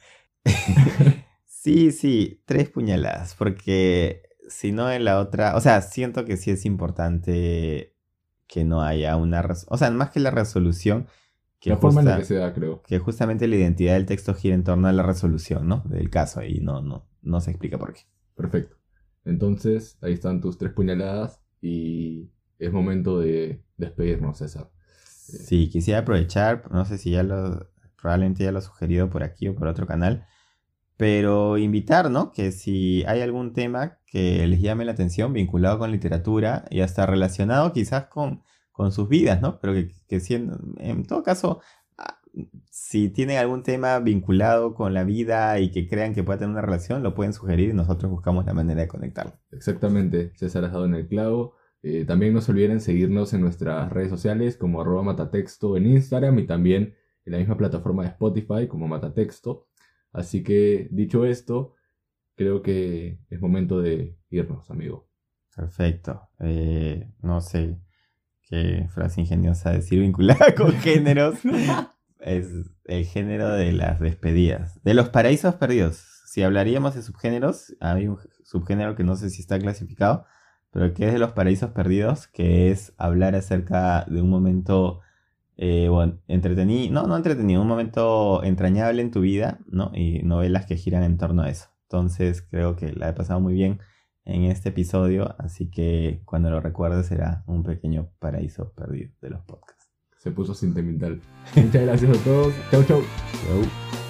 S2: sí, sí, tres puñaladas, porque si no en la otra, o sea, siento que sí es importante que no haya una, o sea, más que la resolución, que,
S1: la forma en la que se da, creo.
S2: que justamente la identidad del texto gira en torno a la resolución, ¿no? Del caso y no, no, no se explica por qué.
S1: Perfecto. Entonces, ahí están tus tres puñaladas y es momento de despedirnos, César.
S2: Sí, quisiera aprovechar, no sé si ya lo, probablemente ya lo he sugerido por aquí o por otro canal, pero invitar, ¿no? Que si hay algún tema que les llame la atención vinculado con literatura y hasta relacionado quizás con, con sus vidas, ¿no? Pero que, que siendo, en todo caso, si tienen algún tema vinculado con la vida y que crean que pueda tener una relación, lo pueden sugerir y nosotros buscamos la manera de conectarlo.
S1: Exactamente, César has dado en el clavo. Eh, también no se olviden seguirnos en nuestras redes sociales como arroba matatexto en Instagram y también en la misma plataforma de Spotify como matatexto. Así que, dicho esto, creo que es momento de irnos, amigo.
S2: Perfecto. Eh, no sé qué frase ingeniosa decir vinculada con géneros es el género de las despedidas. De los paraísos perdidos. Si hablaríamos de subgéneros, hay un subgénero que no sé si está clasificado, pero que es de los paraísos perdidos, que es hablar acerca de un momento eh, bueno, entretenido, no, no entretenido, un momento entrañable en tu vida, ¿no? Y novelas que giran en torno a eso. Entonces creo que la he pasado muy bien en este episodio, así que cuando lo recuerdes será un pequeño paraíso perdido de los podcasts
S1: se puso sentimental. Muchas gracias a todos. Chau, chau.
S2: Chau.